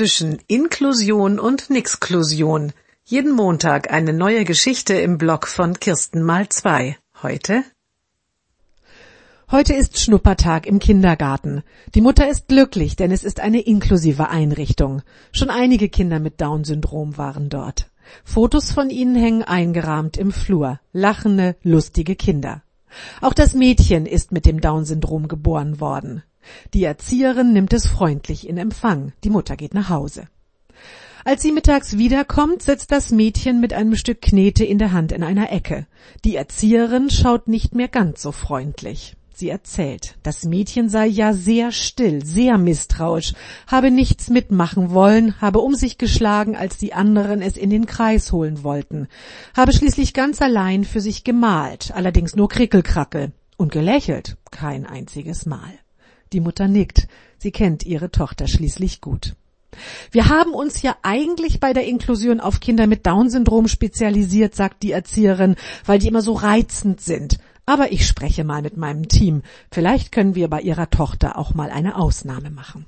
zwischen Inklusion und Nixklusion. Jeden Montag eine neue Geschichte im Blog von Kirsten mal zwei. Heute? Heute ist Schnuppertag im Kindergarten. Die Mutter ist glücklich, denn es ist eine inklusive Einrichtung. Schon einige Kinder mit Down-Syndrom waren dort. Fotos von ihnen hängen eingerahmt im Flur. Lachende, lustige Kinder. Auch das Mädchen ist mit dem Down-Syndrom geboren worden. Die Erzieherin nimmt es freundlich in Empfang. Die Mutter geht nach Hause. Als sie mittags wiederkommt, sitzt das Mädchen mit einem Stück Knete in der Hand in einer Ecke. Die Erzieherin schaut nicht mehr ganz so freundlich. Sie erzählt, das Mädchen sei ja sehr still, sehr misstrauisch, habe nichts mitmachen wollen, habe um sich geschlagen, als die anderen es in den Kreis holen wollten, habe schließlich ganz allein für sich gemalt, allerdings nur Krickelkrackel, und gelächelt kein einziges Mal. Die Mutter nickt, sie kennt ihre Tochter schließlich gut. Wir haben uns ja eigentlich bei der Inklusion auf Kinder mit Down-Syndrom spezialisiert, sagt die Erzieherin, weil die immer so reizend sind. Aber ich spreche mal mit meinem Team. Vielleicht können wir bei ihrer Tochter auch mal eine Ausnahme machen.